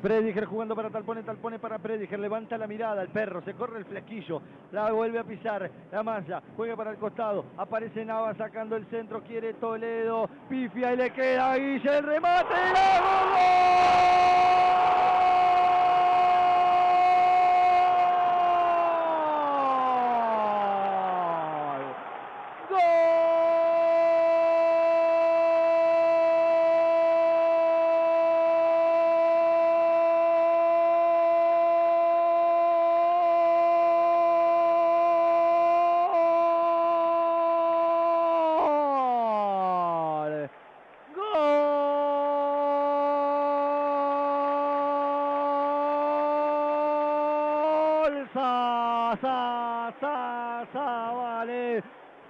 Prediger jugando para Talpone, Talpone para Prediger, levanta la mirada, el perro, se corre el flequillo, la vuelve a pisar, la malla, juega para el costado, aparece Nava sacando el centro, quiere Toledo, pifia y le queda Guille, el remate, sa, sa, sa, vale.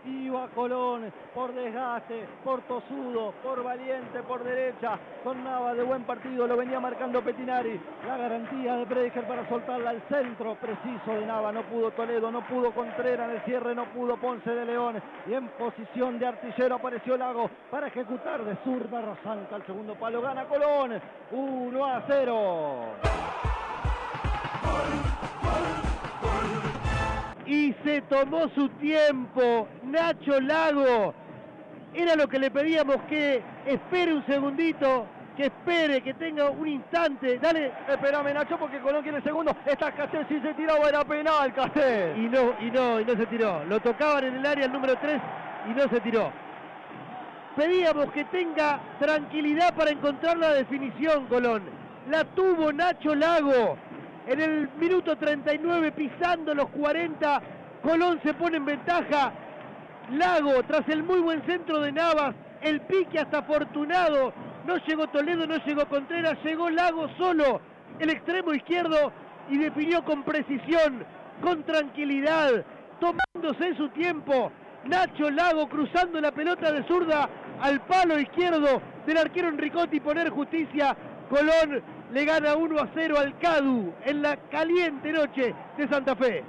Iba Colón por desgaste, por tosudo, por valiente, por derecha, con Nava de buen partido, lo venía marcando Petinari. La garantía de Prediger para soltarla al centro preciso de Nava. No pudo Toledo, no pudo Contreras en el cierre, no pudo Ponce de León. Y en posición de artillero apareció Lago para ejecutar de zurda Rosanta al segundo palo. Gana Colón 1 a 0. Y se tomó su tiempo. Nacho Lago, era lo que le pedíamos que espere un segundito, que espere, que tenga un instante. Dale. Esperame Nacho porque Colón quiere el segundo. Esta Castel si se tiraba era penal, Castel. Y no, y no, y no se tiró. Lo tocaban en el área el número 3 y no se tiró. Pedíamos que tenga tranquilidad para encontrar la definición, Colón. La tuvo Nacho Lago en el minuto 39 pisando los 40. Colón se pone en ventaja. Lago, tras el muy buen centro de Navas, el pique hasta afortunado. No llegó Toledo, no llegó Contreras, llegó Lago solo, el extremo izquierdo y definió con precisión, con tranquilidad, tomándose su tiempo. Nacho Lago cruzando la pelota de zurda al palo izquierdo del arquero Enricotti poner justicia. Colón le gana 1 a 0 al Cadu en la caliente noche de Santa Fe.